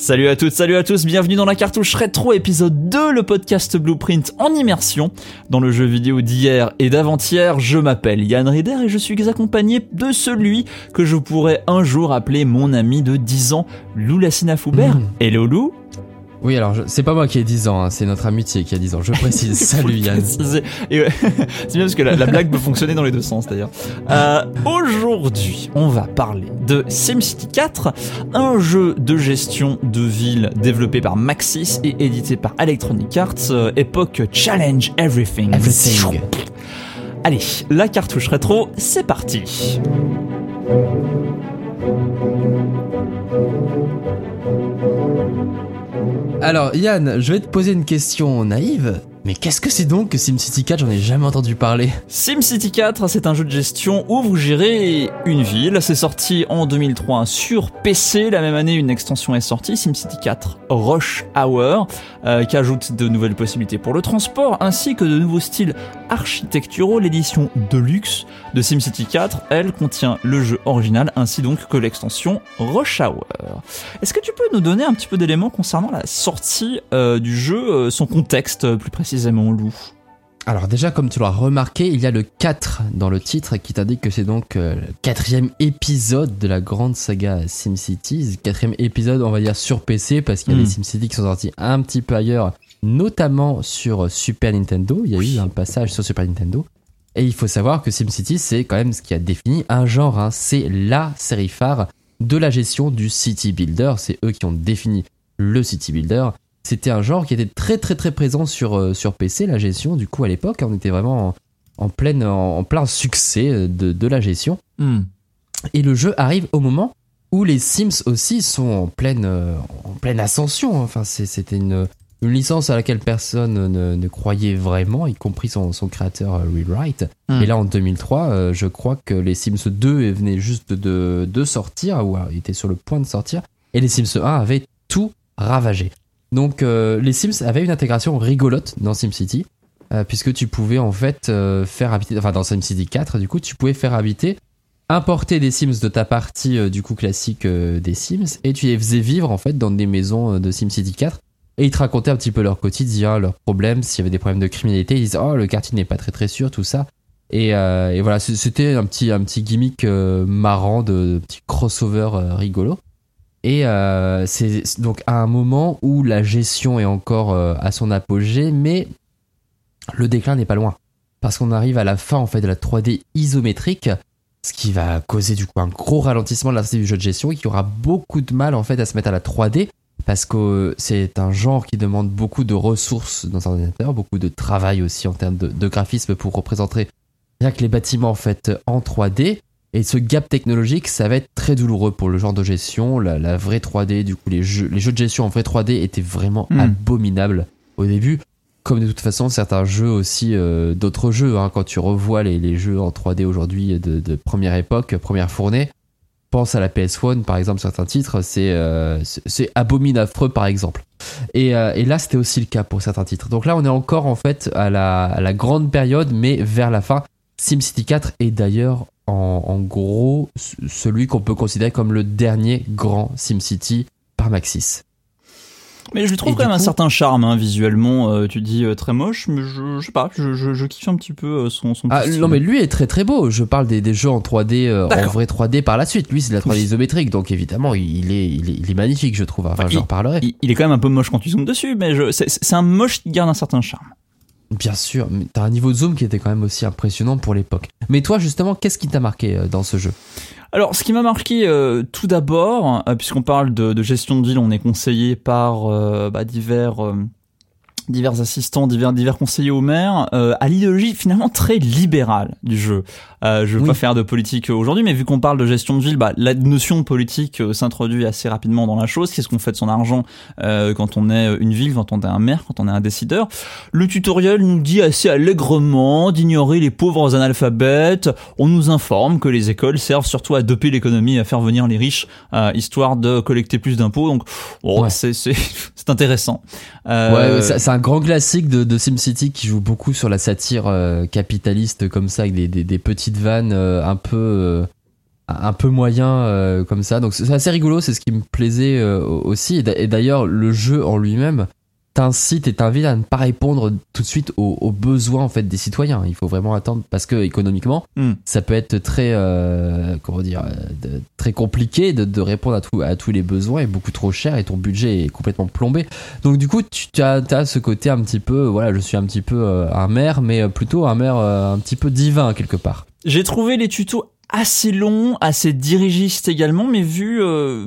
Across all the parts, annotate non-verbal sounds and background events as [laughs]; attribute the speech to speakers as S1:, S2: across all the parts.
S1: Salut à toutes, salut à tous, bienvenue dans la cartouche rétro épisode 2, le podcast Blueprint en immersion. Dans le jeu vidéo d'hier et d'avant-hier, je m'appelle Yann Rieder et je suis accompagné de celui que je pourrais un jour appeler mon ami de 10 ans, Lou Lassina Foubert.
S2: Mmh.
S1: Hello Lou
S2: Oui, alors c'est pas moi qui ai 10 ans, hein, c'est notre amitié qui a 10 ans, je précise. [laughs] Salut Yann. [laughs]
S1: c'est bien parce que la, la blague peut fonctionner dans les deux sens d'ailleurs. Euh, Aujourd'hui, on va parler de SimCity 4, un jeu de gestion de ville développé par Maxis et édité par Electronic Arts, euh, époque Challenge Everything.
S2: Everything.
S1: Allez, la cartouche rétro, c'est parti.
S2: Alors Yann, je vais te poser une question naïve. Mais qu'est-ce que c'est donc que SimCity 4 J'en ai jamais entendu parler.
S1: SimCity 4, c'est un jeu de gestion où vous gérez une ville. C'est sorti en 2003 sur PC. La même année, une extension est sortie, SimCity 4 Rush Hour, euh, qui ajoute de nouvelles possibilités pour le transport, ainsi que de nouveaux styles architecturaux. L'édition Deluxe de SimCity 4, elle, contient le jeu original, ainsi donc que l'extension Rush Hour. Est-ce que tu peux nous donner un petit peu d'éléments concernant la sortie euh, du jeu, euh, son contexte euh, plus précisément, Lou?
S2: Alors déjà, comme tu l'auras remarqué, il y a le 4 dans le titre qui t'indique que c'est donc euh, le quatrième épisode de la grande saga SimCity. Quatrième épisode, on va dire, sur PC, parce qu'il y a des SimCity qui sont sortis un petit peu ailleurs, notamment sur Super Nintendo. Il y a eu un passage sur Super Nintendo. Et il faut savoir que SimCity, c'est quand même ce qui a défini un genre. hein. C'est la série phare de la gestion du City Builder. C'est eux qui ont défini le City Builder. C'était un genre qui était très très très présent sur, euh, sur PC, la gestion. Du coup, à l'époque, on était vraiment en, en pleine, en, en plein succès euh, de, de la gestion.
S1: Hmm.
S2: Et le jeu arrive au moment où les Sims aussi sont en pleine, euh, en pleine ascension. Enfin, c'est- c'était une, une licence à laquelle personne ne, ne croyait vraiment, y compris son, son créateur euh, Rewrite.
S1: Hmm.
S2: Et là, en 2003, euh, je crois que les Sims 2 venaient juste de, de sortir, ou ils étaient sur le point de sortir, et les Sims 1 avaient tout ravagé. Donc, euh, les Sims avaient une intégration rigolote dans SimCity, euh, puisque tu pouvais en fait euh, faire habiter, enfin dans SimCity 4, du coup, tu pouvais faire habiter, importer des Sims de ta partie euh, du coup classique euh, des Sims, et tu les faisais vivre en fait dans des maisons euh, de SimCity 4. Et ils te racontaient un petit peu leur quotidien, leurs problèmes, s'il y avait des problèmes de criminalité. Ils disaient, oh, le quartier n'est pas très très sûr, tout ça. Et, euh, et voilà, c'était un petit, un petit gimmick euh, marrant, de, petit crossover euh, rigolo. Et c'est donc à un moment où la gestion est encore à son apogée, mais le déclin n'est pas loin. Parce qu'on arrive à la fin en fait de la 3D isométrique, ce qui va causer du coup un gros ralentissement de la du jeu de gestion et qui aura beaucoup de mal en fait à se mettre à la 3D parce que c'est un genre qui demande beaucoup de ressources dans un ordinateur, beaucoup de travail aussi en termes de, de graphisme pour représenter rien que les bâtiments en fait en 3D. Et ce gap technologique, ça va être très douloureux pour le genre de gestion. La, la vraie 3D, du coup, les jeux, les jeux de gestion en vraie 3D étaient vraiment
S1: Hmm.
S2: abominables au début. Comme de toute façon, certains jeux aussi, euh, d'autres jeux, hein, quand tu revois les, les jeux en 3D aujourd'hui de, de première époque, première fournée, pense à la PS1 par exemple, certains titres, c'est euh, c'est- abominable affreux par exemple. Et, euh, et là, c'était aussi le cas pour certains titres. Donc là, on est encore en fait à la, à la grande période, mais vers la fin. SimCity 4 est d'ailleurs en, en gros celui qu'on peut considérer comme le dernier grand SimCity par Maxis.
S1: Mais je lui trouve
S2: Et
S1: quand même un certain charme hein, visuellement. euh, tu dis euh, très moche, mais je, je sais pas, je, je, je kiffe un petit peu euh, son, son
S2: Ah, non mais lui est très très beau. Je parle des, des jeux en 3D, euh, en vrai 3D par la suite. Lui c'est de la 3D
S1: Oui.
S2: isométrique, donc évidemment il est, il est, il est magnifique je trouve. Enfin
S1: Bah,
S2: j'en reparlerai.
S1: il, il est quand même un peu moche quand tu zoomes dessus, mais je- c'est c'est un moche qui garde un certain charme.
S2: Bien sûr, mais t'as un niveau de zoom qui était quand même aussi impressionnant pour l'époque. Mais toi justement, qu'est-ce qui t'a marqué euh, dans ce jeu?
S1: Alors, ce qui m'a marqué euh, tout d'abord, euh, puisqu'on parle de, gestion de ville, on est conseillé par euh, bah, divers divers assistants, divers divers conseillers au maire, euh, à l'idéologie finalement très libérale du jeu. Euh, je veux
S2: Oui.
S1: pas faire de politique aujourd'hui, mais vu qu'on parle de gestion de ville, bah, la notion de politique euh, s'introduit assez rapidement dans la chose. Qu'est-ce qu'on fait de son argent euh, quand on est une ville, quand on est un maire, quand on est un décideur? Le tutoriel nous dit assez allègrement d'ignorer les pauvres analphabètes. On nous informe que les écoles servent surtout à doper l'économie et à faire venir les riches, euh, histoire de collecter plus d'impôts. Donc, bon,
S2: Ouais. [laughs]
S1: c'est intéressant. Euh,
S2: Ouais, c'est un grand classique de, SimCity qui joue beaucoup sur la satire euh, capitaliste comme ça, avec des, petites vannes euh, un peu, euh, un peu moyen comme ça. Donc c'est assez rigolo, c'est ce qui me plaisait aussi. Et d'ailleurs, le jeu en lui-même t'incite et t'invite à ne pas répondre tout de suite aux, besoins en fait des citoyens. Il faut vraiment attendre parce que économiquement,
S1: Hmm.
S2: ça peut être très euh, comment dire de- très compliqué de, de répondre à, tout, à tous les besoins et beaucoup trop cher et ton budget est complètement plombé. Donc du coup, tu tu as, as ce côté un petit peu voilà, je suis un petit peu euh, un maire mais plutôt un maire euh, un petit peu divin quelque part.
S1: J'ai trouvé les tutos assez longs, assez dirigistes également, mais vu euh,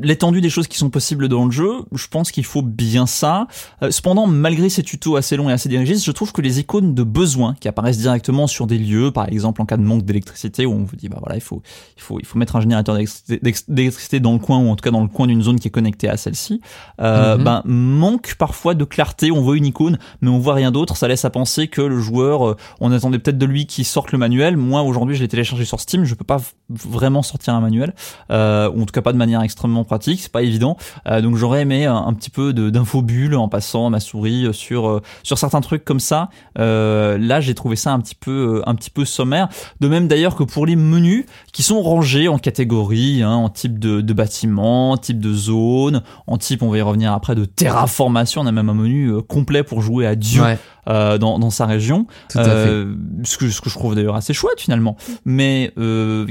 S1: l'étendue des choses qui sont possibles dans le jeu, je pense qu'il faut bien ça. Euh, cependant, malgré ces tutos assez longs et assez dirigistes, je trouve que les icônes de besoin qui apparaissent directement sur des lieux, par exemple en cas de manque d'électricité, où on vous dit bah voilà il faut il faut il faut mettre un générateur d'électricité- d'électri- d'électricité dans le coin ou en tout cas dans le coin d'une zone qui est connectée à celle-ci, euh,
S2: Mhm.
S1: ben manque parfois de clarté. On voit une icône, mais on voit rien d'autre. Ça laisse à penser que le joueur, euh, on attendait peut-être de lui qu'il sorte le manuel. Moi aujourd'hui, je l'ai téléchargé sur Steam, je peux pas vraiment sortir un manuel, euh, ou en tout cas pas de manière extrêmement pratique. C'est pas évident. Euh, donc j'aurais aimé un, un petit peu d'infobulles en passant ma souris euh, sur sur certains trucs comme ça. Là, j'ai trouvé ça un petit peu un petit peu sommaire. De même d'ailleurs que pour les menus qui sont rangés en catégories, hein, en type de, de bâtiment, type de zone, en type, on va y revenir après, de terraformation. On a même un menu complet pour jouer à Dieu
S2: Ouais,
S1: euh, dans, dans sa région.
S2: tout à fait.
S1: Ce, que, ce que je trouve d'ailleurs assez chouette finalement, mais euh,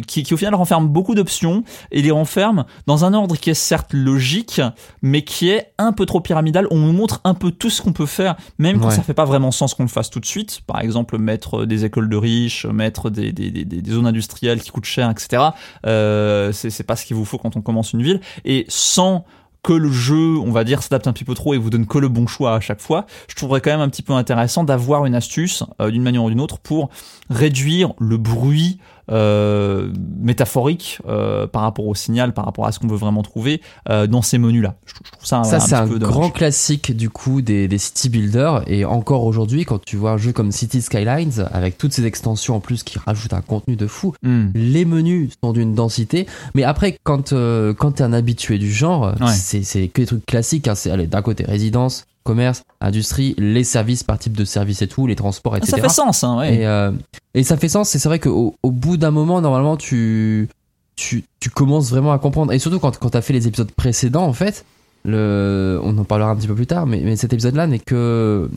S1: qui, qui au final renferme beaucoup d'options et les renferme dans un ordre qui est certes logique, mais qui est un peu trop pyramidal. On nous montre un peu tout ce qu'on peut faire, même quand
S2: Ouais.
S1: ça fait pas vraiment sens qu'on le fasse tout de suite. Par exemple, mettre des écoles de riches, mettre des, des, des, des- des zones industrielles qui coûtent cher, etc. Euh, c'est c'est pas ce qu'il vous faut quand on commence une ville. Et sans que le jeu, on va dire, s'adapte un petit peu trop et vous donne que le bon choix à chaque fois, je trouverais quand même un petit peu intéressant d'avoir une astuce, euh, d'une manière ou d'une autre, pour réduire le bruit euh, métaphorique euh, par rapport au signal, par rapport à ce qu'on veut vraiment trouver euh, dans ces menus-là. Je, trouve- je trouve ça,
S2: c'est un grand classique du coup des, des city builders. Et encore aujourd'hui, quand tu vois un jeu comme City Skylines, avec toutes ces extensions en plus qui rajoutent un contenu de fou,
S1: Hmm.
S2: les menus sont d'une densité. Mais après, quand, euh, quand t'es un habitué du genre,
S1: Ouais.
S2: c'est que des trucs classiques. Hein. C'est d'un côté résidence, commerce, industrie, les services par type de service et tout, les transports,
S1: Ah,
S2: etc.
S1: ça fait sens, hein, ouais.
S2: Et, euh, et ça fait sens, et c'est vrai qu'au au bout d'un moment, normalement, tu, tu, tu commences vraiment à comprendre. Et surtout quand, quand tu as fait les épisodes précédents, en fait, le, on en parlera un petit peu plus tard, mais, mais cet épisode-là n'est que,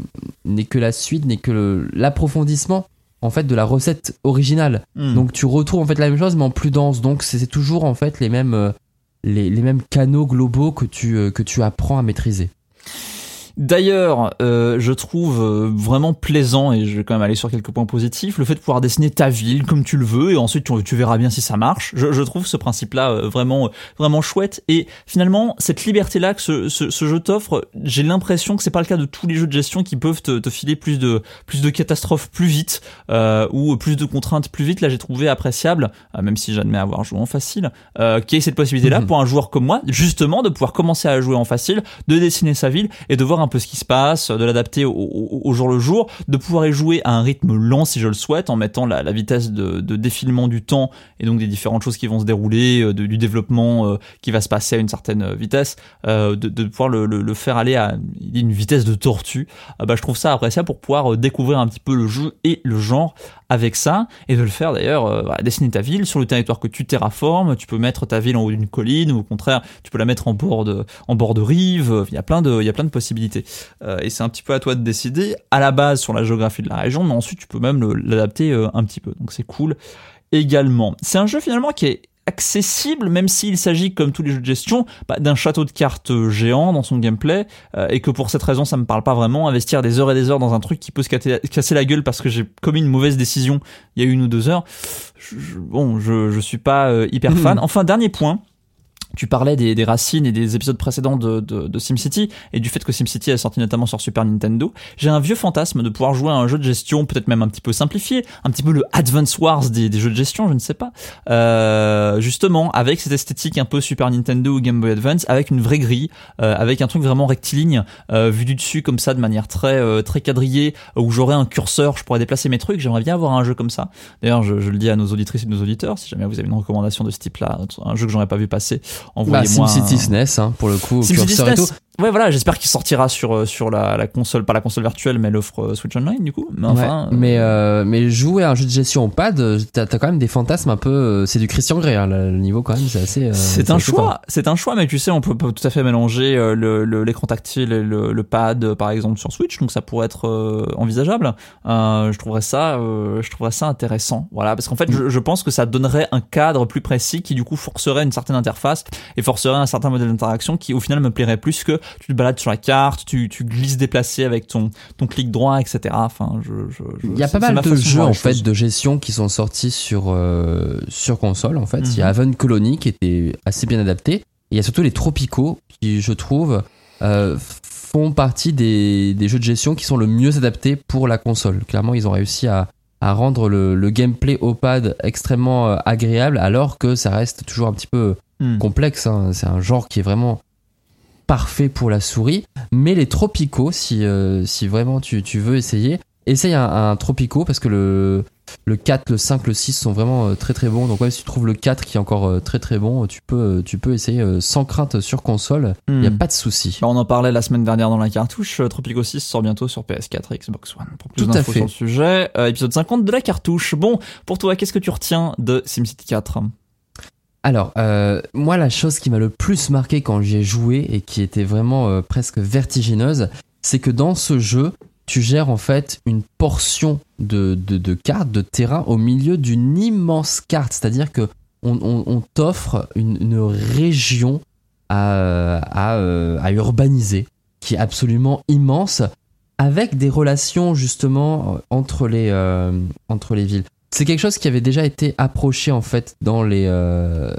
S2: n'est que la suite, n'est que l'approfondissement en fait de la recette originale.
S1: Hmm.
S2: Donc tu retrouves en fait la même chose mais en plus dense. Donc c'est c'est toujours en fait les mêmes, euh, les, les mêmes canaux globaux que tu, euh, que tu apprends à maîtriser.
S1: D'ailleurs, euh, je trouve euh, vraiment plaisant, et je vais quand même aller sur quelques points positifs, le fait de pouvoir dessiner ta ville comme tu le veux, et ensuite tu, tu verras bien si ça marche. Je, je trouve ce principe-là euh, vraiment, vraiment chouette. Et finalement, cette liberté-là que ce, ce, ce jeu t'offre, j'ai l'impression que c'est pas le cas de tous les jeux de gestion qui peuvent te, te filer plus de, plus de catastrophes plus vite, euh, ou plus de contraintes plus vite. Là, j'ai trouvé appréciable, euh, même si j'admets avoir joué en facile, euh, qu'il y ait cette possibilité-là
S2: Mhm.
S1: pour un joueur comme moi, justement, de pouvoir commencer à jouer en facile, de dessiner sa ville et de voir un peu ce qui se passe, de l'adapter au, jour le jour, de pouvoir y jouer à un rythme lent si je le souhaite, en mettant la, vitesse de, défilement du temps et donc des différentes choses qui vont se dérouler, euh, du développement euh, qui va se passer à une certaine euh, vitesse, de, pouvoir le, faire aller à une vitesse de tortue. Ah bah, je trouve ça appréciable pour pouvoir découvrir un petit peu le jeu et le genre avec ça et de le faire d'ailleurs euh, dessiner ta ville sur le territoire que tu terraformes. Tu peux mettre ta ville en haut d'une colline ou au contraire tu peux la mettre en bord de en bord de rive. Il y a plein de il y a plein de possibilités. Euh, et c'est un petit peu à toi de décider à la base sur la géographie de la région mais ensuite tu peux même l'adapter euh, un petit peu. Donc c'est cool également. C'est un jeu finalement qui est accessible même s'il s'agit comme tous les jeux de gestion bah, d'un château de cartes euh, géant dans son gameplay euh, et que pour cette raison ça me parle pas vraiment investir des heures et des heures dans un truc qui peut se casser, la gueule parce que j'ai commis une mauvaise décision il y a une ou deux heures je- je- bon je, je suis pas euh, hyper [laughs] fan. Enfin dernier point tu parlais des, des racines et des épisodes précédents de, de, de SimCity et du fait que SimCity est sorti notamment sur Super Nintendo. J'ai un vieux fantasme de pouvoir jouer à un jeu de gestion peut-être même un petit peu simplifié, un petit peu le Advance Wars des, des jeux de gestion, je ne sais pas. Euh, justement, avec cette esthétique un peu Super Nintendo ou Game Boy Advance, avec une vraie grille, euh, avec un truc vraiment rectiligne, euh, vu du dessus comme ça de manière très euh, très quadrillée, où j'aurais un curseur, je pourrais déplacer mes trucs. J'aimerais bien avoir un jeu comme ça. D'ailleurs, je, je le dis à nos auditrices et nos auditeurs, si jamais vous avez une recommandation de ce type-là, un jeu que j'aurais pas vu passer,
S2: Bah,
S1: envoyez-moi.
S2: SimCity
S1: un-
S2: SNES, hein, pour le coup,
S1: SimCity
S2: curseur et tout.
S1: Ouais, voilà, j'espère qu'il sortira sur, euh, sur la, la console, pas la console virtuelle, mais l'offre euh, Switch Online, du coup. Mais enfin.
S2: Ouais, mais, euh, mais jouer à un jeu de gestion au pad, euh, t'as as quand même des fantasmes un peu. euh, C'est du Christian Grey, hein, le niveau quand même, c'est assez. euh,
S1: C'est un choix, c'est un choix, mais tu sais, on peut, peut tout à fait mélanger euh, le- le- l'écran tactile et le, le pad, euh, par exemple, sur Switch, donc ça pourrait être euh, envisageable. Euh, je trouverais ça, euh, je trouverais ça intéressant, voilà, parce qu'en fait, je, je pense que ça donnerait un cadre plus précis qui du coup forcerait une certaine interface et forcerait un certain modèle d'interaction qui au final me plairait plus que tu te balades sur la carte, tu, tu glisses déplacé avec ton ton clic droit, etc. Enfin, je, je, je-
S2: Il y a pas mal
S1: ma
S2: de jeux en fait de gestion qui sont sortis sur euh, sur console en fait. Il y a
S1: Mhm.
S2: Haven Colony qui était assez bien adapté. Et il y a surtout les Tropico qui je trouve euh, font partie des, des jeux de gestion qui sont le mieux adaptés pour la console. Clairement ils ont réussi à, à rendre le, le gameplay au pad extrêmement euh, agréable alors que ça reste toujours un petit peu
S1: Hmm.
S2: complexe. hein. C'est un genre qui est vraiment parfait pour la souris. Mais les Tropico, si, euh, si vraiment tu, tu veux essayer, essaye un, un Tropico parce que le, le 4, le 5, le 6 sont vraiment euh, très très bons. Donc ouais, si tu trouves le 4 qui est encore euh, très très bon, tu peux, tu peux essayer sans crainte sur console. Il n'y a
S1: Hmm.
S2: pas de souci.
S1: Bah, on en parlait la semaine dernière dans la cartouche. Tropico 6 sort bientôt sur PS4 et Xbox One. Pour plus
S2: Tout à
S1: d'infos
S2: fait.
S1: sur le sujet, euh, épisode 50 de la cartouche. Bon, pour toi, qu'est-ce que tu retiens de SimCity 4
S2: Alors, euh, moi, la chose qui m'a le plus marqué quand j'y ai joué et qui était vraiment euh, presque vertigineuse, c'est que dans ce jeu, tu gères en fait une portion de, de, de cartes, de terrain au milieu d'une immense carte. C'est-à-dire que on, t'offre une, région euh, à urbaniser qui est absolument immense avec des relations justement entre les villes. C'est quelque chose qui avait déjà été approché en fait dans les euh,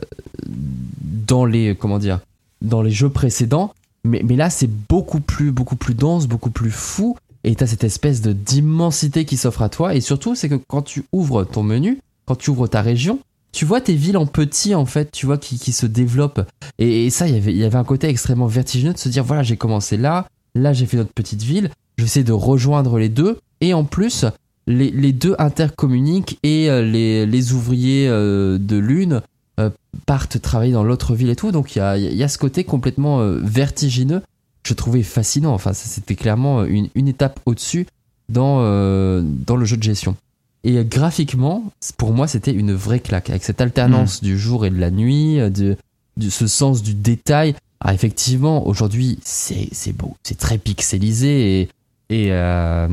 S2: dans les comment dire dans les jeux précédents. Mais, mais là c'est beaucoup plus beaucoup plus dense beaucoup plus fou. Et t'as cette espèce de d'immensité qui s'offre à toi. Et surtout c'est que quand tu ouvres ton menu quand tu ouvres ta région tu vois tes villes en petit en fait tu vois qui, qui se développent. Et, et ça il y avait il y avait un côté extrêmement vertigineux de se dire voilà j'ai commencé là. Là j'ai fait notre petite ville. Je vais essayer de rejoindre les deux. Et en plus les, les deux intercommuniquent et euh, les, les ouvriers euh, de l'une euh, partent travailler dans l'autre ville et tout. Donc il y a, y a ce côté complètement vertigineux que je trouvais fascinant. Enfin, c'était clairement une, une étape au-dessus dans, euh, dans le jeu de gestion. Et graphiquement, pour moi, c'était une vraie claque. Avec cette alternance du jour et de la nuit, de, de ce sens du détail. Alors effectivement, aujourd'hui, c'est c'est beau, c'est très pixelisé et, et, euh,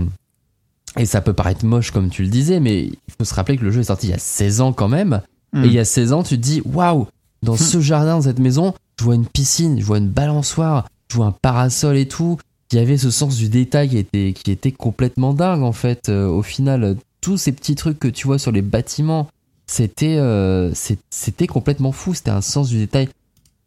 S2: et ça peut paraître moche comme tu le disais, mais il faut se rappeler que le jeu est sorti il y a 16 ans quand même.
S1: Hmm.
S2: Et il y a 16 ans, tu te dis, waouh, dans ce jardin, dans cette maison, je vois une piscine, je vois une balançoire, je vois un parasol et tout. Il y avait ce sens du détail qui était, qui était complètement dingue en fait. Euh, au final, tous ces petits trucs que tu vois sur les bâtiments, c'était euh, c'était complètement fou. C'était un sens du détail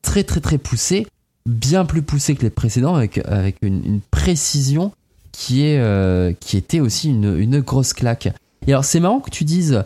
S2: très très très poussé, bien plus poussé que les précédents, avec, avec une, une précision qui, est, euh, qui était aussi une, une grosse claque. Et alors c'est marrant que tu dises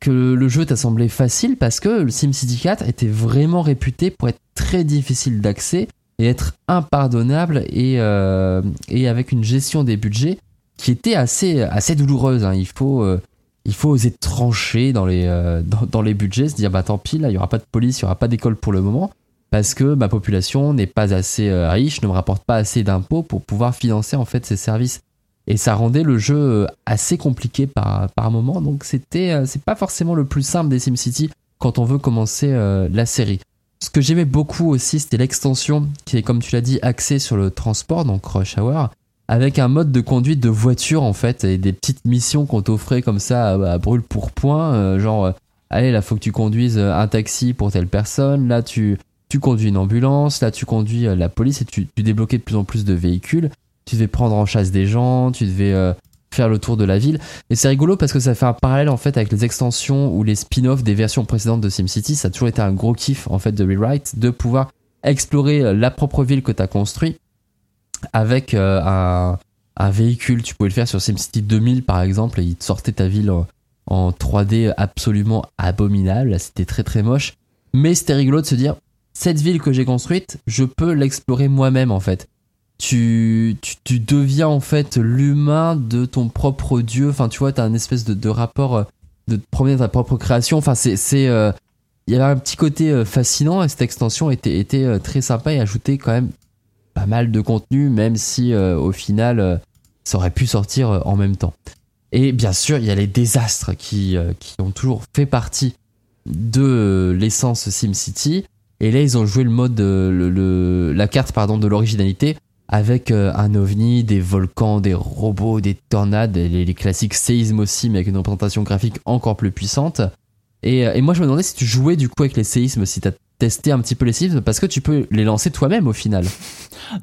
S2: que le jeu t'a semblé facile parce que le SimCity 4 était vraiment réputé pour être très difficile d'accès et être impardonnable et, euh, et avec une gestion des budgets qui était assez, assez douloureuse. hein. Il, faut, euh, il faut oser trancher dans les, dans, dans les budgets, se dire bah tant pis, là il n'y aura pas de police, il n'y aura pas d'école pour le moment parce que ma population n'est pas assez euh, riche, ne me rapporte pas assez d'impôts pour pouvoir financer en fait ces services. Et ça rendait le jeu euh, assez compliqué par, par moment. Donc c'était euh, c'est pas forcément le plus simple des SimCity quand on veut commencer la série. Ce que j'aimais beaucoup aussi, c'était l'extension qui est, comme tu l'as dit, axée sur le transport, donc Rush Hour, avec un mode de conduite de voiture en fait, et des petites missions qu'on t'offrait comme ça à, brûle pour point, genre, allez, là faut que tu conduises un taxi pour telle personne, là tu, tu conduis une ambulance, là tu conduis euh, la police et tu, tu débloquais de plus en plus de véhicules, tu devais prendre en chasse des gens, tu devais euh, faire le tour de la ville. Et c'est rigolo parce que ça fait un parallèle en fait avec les extensions ou les spin-offs des versions précédentes de SimCity. Ça a toujours été un gros kiff en fait de Rewrite de pouvoir explorer euh, la propre ville que tu as avec un, un véhicule. Tu pouvais le faire sur SimCity 2000 par exemple et il te sortait ta ville en, en 3D absolument abominable. C'était très très moche. Mais c'était rigolo de se dire cette ville que j'ai construite, je peux l'explorer moi-même en fait tu, tu, tu deviens en fait l'humain de ton propre dieu. Enfin, tu vois, t'as un espèce de, de rapport euh, de te promener dans ta propre création. Enfin, c'est, c'est, euh, il y avait un petit côté euh, fascinant et cette extension était, était euh, très sympa et ajoutait quand même pas mal de contenu, même si au final, ça aurait pu sortir en même temps. Et bien sûr, il y a les désastres qui, qui ont toujours fait partie de l'essence SimCity. Et là, ils ont joué le mode, le, la carte pardon, de l'originalité avec euh, un ovni, des volcans, des robots, des tornades, les, les, classiques séismes aussi, mais avec une représentation graphique encore plus puissante. Et, euh, et moi, je me demandais si tu jouais du coup avec les séismes, si tu testé un petit peu les séismes, parce que tu peux les lancer toi-même au final.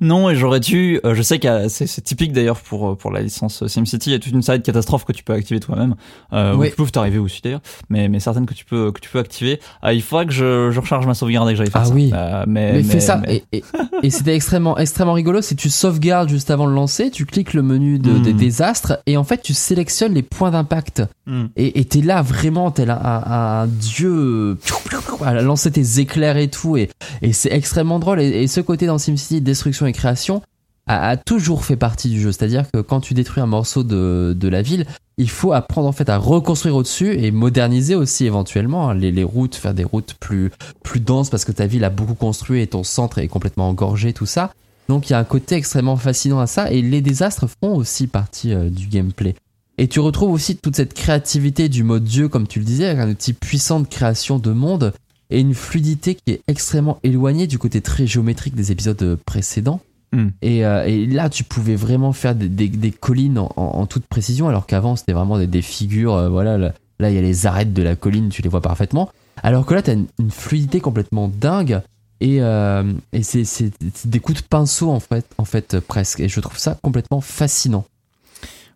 S1: Non, et j'aurais dû. Euh, je sais que c'est typique d'ailleurs pour euh, pour la licence SimCity. Il y a toute une série de catastrophes que tu peux activer toi-même, euh, oui. ou qui peuvent t'arriver aussi d'ailleurs, mais mais certaines que tu peux que tu peux activer. Euh, il faudra que je, je recharge ma sauvegarde et que j'aille faire
S2: ah
S1: ça.
S2: oui.
S1: mais,
S2: mais, fais ça. Et, et, c'était extrêmement extrêmement rigolo. Si tu sauvegardes juste avant de lancer, tu cliques le menu de, des hmm. désastres et en fait tu sélectionnes les points d'impact. Mm. Et t'es là vraiment tel un, un, un, dieu à lancer tes éclairs et tout et, et c'est extrêmement drôle. Et, ce côté dans SimCity destruction et création a, toujours fait partie du jeu. C'est-à-dire que quand tu détruis un morceau de, de, la ville, il faut apprendre en fait à reconstruire au-dessus et moderniser aussi éventuellement hein, les, les, routes, faire des routes plus, plus denses parce que ta ville a beaucoup construit et ton centre est complètement engorgé, tout ça. Donc il y a un côté extrêmement fascinant à ça et les désastres font aussi partie euh, du gameplay. Et tu retrouves aussi toute cette créativité du mode Dieu, comme tu le disais, avec un outil puissant de création de monde et une fluidité qui est extrêmement éloignée du côté très géométrique des épisodes précédents. Hmm. Euh, et, là, tu pouvais vraiment faire des, collines en, toute précision, alors qu'avant, c'était vraiment des, figures. Euh, voilà, là, il y a les arêtes de la colline, tu les vois parfaitement. Alors que là, tu as une, fluidité complètement dingue. Et, euh, et c'est des coups de pinceau, en fait, en fait, presque. Et je trouve ça complètement fascinant.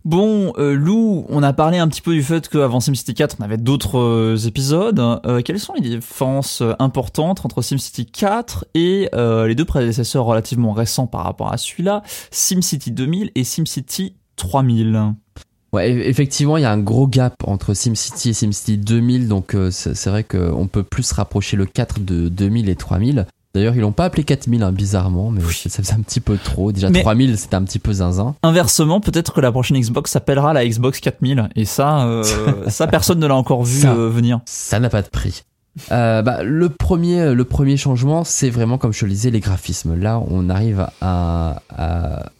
S1: Bon, euh, Lou, on a parlé un petit peu du fait qu'avant SimCity 4, on avait d'autres euh, épisodes. Euh, quelles sont les différences importantes entre SimCity 4 et les deux prédécesseurs relativement récents par rapport à celui-là, SimCity 2000 et SimCity 3000
S2: Ouais, effectivement, il y a un gros gap entre SimCity et SimCity 2000, donc c'est vrai qu'on peut plus rapprocher le 4 de 2000 et 3000. D'ailleurs, ils l'ont pas appelé 4000, hein, bizarrement, mais ça faisait un petit peu trop. Déjà, 3000, c'était un petit peu zinzin.
S1: Inversement, peut-être que la prochaine Xbox s'appellera la Xbox 4000. Et ça, euh, [laughs] ça, personne ne l'a encore vu euh, venir.
S2: Ça n'a pas de prix. Euh, bah, le premier, le premier changement, c'est vraiment, comme je le disais, les graphismes. Là, on arrive à,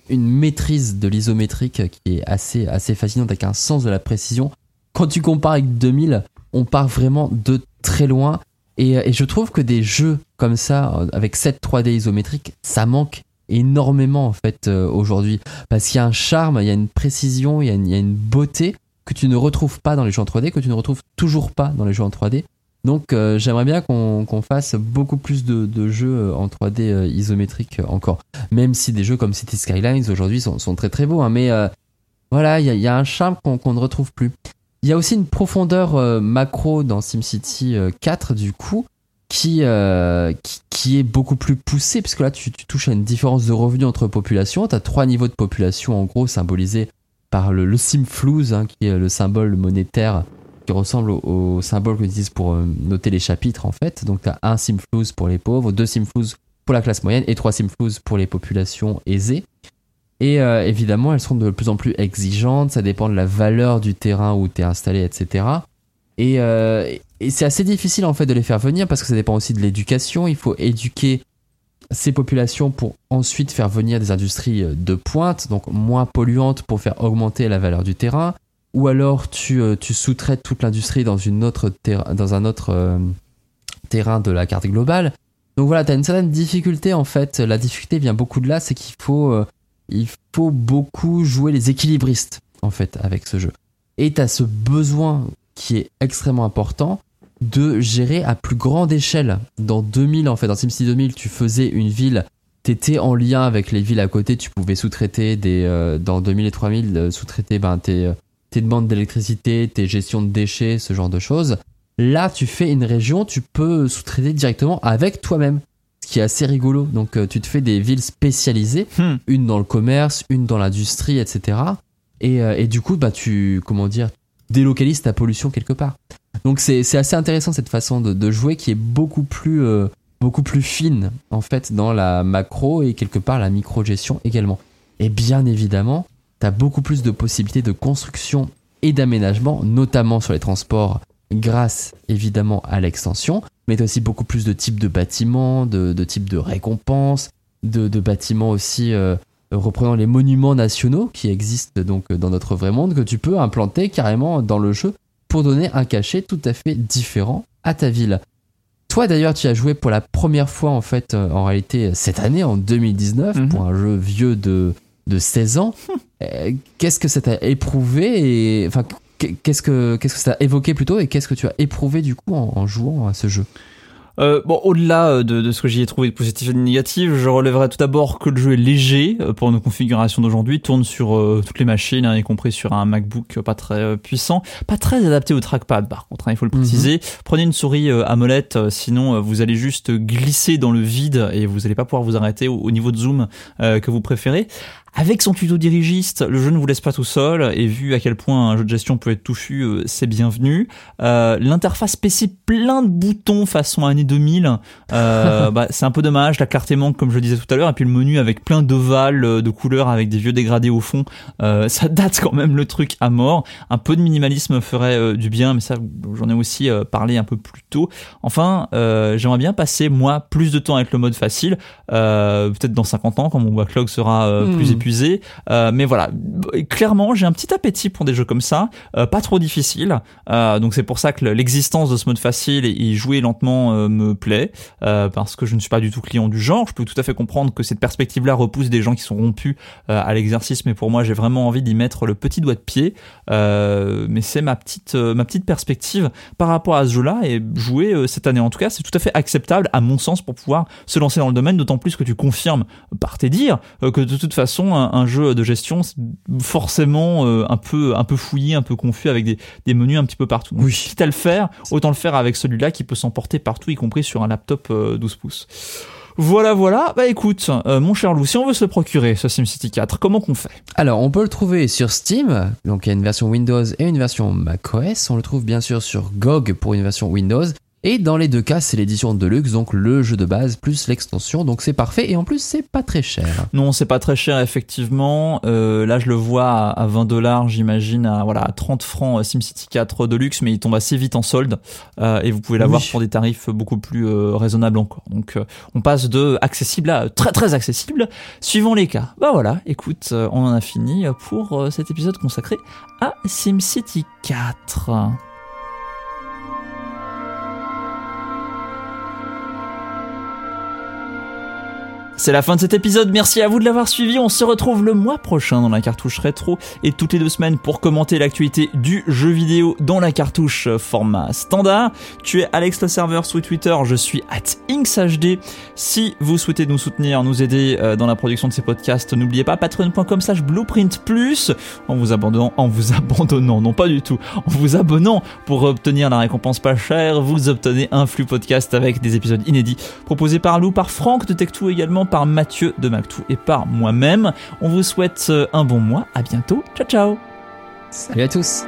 S2: une maîtrise de l'isométrique qui est assez, assez fascinante, avec un sens de la précision. Quand tu compares avec 2000, on part vraiment de très loin. Et, je trouve que des jeux comme ça, euh, avec cette 3D isométrique, ça manque énormément en fait euh, aujourd'hui. Parce qu'il y a un charme, il y a une précision, il y a une, beauté que tu ne retrouves pas dans les jeux en 3D, que tu ne retrouves toujours pas dans les jeux en 3D. Donc j'aimerais bien qu'on fasse beaucoup plus de, jeux en 3D isométrique encore. Même si des jeux comme City Skylines aujourd'hui sont, très très beaux. Hein, mais voilà, il y, a un charme qu'on ne retrouve plus. Il y a aussi une profondeur euh, macro dans SimCity 4 euh, du coup euh, qui, qui, est beaucoup plus poussée puisque là tu, touches à une différence de revenus entre populations. Tu as trois niveaux de population en gros symbolisés par le, le hein, qui est le symbole monétaire qui ressemble au, symbole qu'on utilise pour noter les chapitres en fait. Donc tu as un Simflouz pour les pauvres, deux Simflouz pour la classe moyenne et trois Simflouz pour les populations aisées. Et euh, évidemment, elles seront de plus en plus exigeantes, ça dépend de la valeur du terrain où tu es installé, etc. Et, euh, et c'est assez difficile en fait de les faire venir parce que ça dépend aussi de l'éducation. Il faut éduquer ces populations pour ensuite faire venir des industries euh, de pointe, donc moins polluantes pour faire augmenter la valeur du terrain. Ou alors tu, tu sous-traites toute l'industrie dans, dans un autre terrain de la carte globale. Donc voilà, tu as une certaine difficulté en fait. La difficulté vient beaucoup de là, c'est qu'il faut faut beaucoup jouer les équilibristes en fait avec ce jeu. Et tu as ce besoin qui est extrêmement important de gérer à plus grande échelle. Dans 2000 en fait, dans SimCity 2000, tu faisais une ville, t'étais en lien avec les villes à côté, tu pouvais sous-traiter des euh, dans 2000 et 3000 euh, sous-traiter ben tes euh, tes demandes d'électricité, tes gestions de déchets, ce genre de choses. Là, tu fais une région, tu peux sous-traiter directement avec toi-même qui est assez rigolo. Donc euh, tu te fais des villes spécialisées, hmm. une dans le commerce, une dans l'industrie, etc. Et, euh, et, du coup, bah tu comment dire, délocalises ta pollution quelque part. Donc c'est assez intéressant cette façon de, de, jouer qui est beaucoup plus euh, beaucoup plus fine en fait dans la macro et quelque part la micro gestion également. Et bien évidemment, tu as beaucoup plus de possibilités de construction et d'aménagement, notamment sur les transports grâce évidemment à l'extension, mais tu as aussi beaucoup plus de types de bâtiments, de, types de récompenses. de, de bâtiments aussi euh, reprenant les monuments nationaux qui existent donc dans notre vrai monde que tu peux implanter carrément dans le jeu pour donner un cachet tout à fait différent à ta ville. Toi d'ailleurs, tu as joué pour la première fois en fait, euh, en réalité cette année, en 2019,
S1: Mhm.
S2: pour un jeu vieux de, de 16 ans. [laughs] Euh, Qu'est-ce que ça t'a éprouvé et enfin qu'est-ce que qu'est-ce que ça t'a évoqué plutôt et qu'est-ce que tu as éprouvé du coup en, en jouant à ce jeu?
S1: Euh, bon, au-delà euh, de, de ce que j'y ai trouvé de positif et de négatif, je relèverai tout d'abord que le jeu est léger euh, pour nos configurations d'aujourd'hui, tourne sur euh, toutes les machines, hein, y compris sur un MacBook pas très euh, puissant, pas très adapté au trackpad par contre, hein, il faut le
S2: Mhm.
S1: préciser. Prenez une souris euh, AMOLED, euh, sinon euh, vous allez juste glisser dans le vide et vous n'allez pas pouvoir vous arrêter au, au niveau de zoom euh, que vous préférez. Avec son tuto dirigiste, le jeu ne vous laisse pas tout seul et vu à quel point un jeu de gestion peut être touffu, euh, c'est bienvenu. Euh, L'interface PC plein de boutons façon année 2000, euh, [laughs] bah, c'est un peu dommage. La clarté manque comme je le disais tout à l'heure et puis le menu avec plein d'ovales euh, de couleurs avec des vieux dégradés au fond, euh, [laughs] ça date quand même le truc à mort. Un peu de minimalisme ferait euh, du bien, mais ça j'en ai aussi parlé un peu plus tôt. Enfin, euh, j'aimerais bien passer moi plus de temps avec le mode facile, euh, peut-être dans 50 ans quand mon backlog sera euh,
S2: Hmm.
S1: plus Euh, mais voilà, clairement j'ai un petit appétit pour des jeux comme ça, euh, pas trop difficiles. Euh, donc c'est pour ça que le- l'existence de ce mode facile et jouer lentement me plaît, parce que je ne suis pas du tout client du genre. Je peux tout à fait comprendre que cette perspective-là repousse des gens qui sont rompus à l'exercice, mais pour moi j'ai vraiment envie d'y mettre le petit doigt de pied. Mais c'est ma petite ma petite perspective par rapport à ce jeu-là et jouer cette année en tout cas, c'est tout à fait acceptable à mon sens pour pouvoir se lancer dans le domaine. D'autant plus que tu confirmes par tes dires que de toute façon un, un jeu de gestion forcément euh, un peu un peu fouillé, un peu confus avec des, des menus un petit peu partout. Donc,
S2: Oui.
S1: quitte à le faire, autant le faire avec celui-là qui peut s'emporter partout, y compris sur un laptop euh, 12 pouces. Voilà, voilà. Bah écoute, euh, mon cher Lou, si on veut se le procurer, ce SimCity 4, comment qu'on fait?
S2: Alors, on peut le trouver sur Steam, donc il y a une version Windows et une version macOS. On le trouve bien sûr sur GOG pour une version Windows. Et dans les deux cas, c'est l'édition Deluxe, donc le jeu de base plus l'extension, donc c'est parfait. Et en plus, c'est pas très cher.
S1: Non, c'est pas très cher effectivement. Euh, là, je le vois à, à 20 dollars, j'imagine, à voilà à 30 francs euh, SimCity 4 Deluxe, mais il tombe assez vite en solde euh, et vous pouvez l'avoir
S2: Oui.
S1: pour des tarifs beaucoup plus euh, raisonnables encore. Donc, euh, on passe de accessible à très très accessible, suivant les cas. Bah voilà, écoute, on en a fini pour cet épisode consacré à SimCity 4. C'est la fin de cet épisode, merci à vous de l'avoir suivi, on se retrouve le mois prochain dans la cartouche rétro et toutes les deux semaines pour commenter l'actualité du jeu vidéo dans la cartouche format standard. Tu es Alex le serveur sur Twitter, je suis at InxHD. Si vous souhaitez nous soutenir, nous aider euh, dans la production de ces podcasts, n'oubliez pas patreon.com slash blueprint plus en vous abandonnant, en vous abandonnant, non pas du tout, en vous abonnant pour obtenir la récompense pas chère, vous obtenez un flux podcast avec des épisodes inédits proposés par Lou, par Franck de Tech2 également, par Mathieu de Mac2 et par moi-même. On vous souhaite euh, un bon mois, à bientôt, ciao ciao.
S2: Salut à tous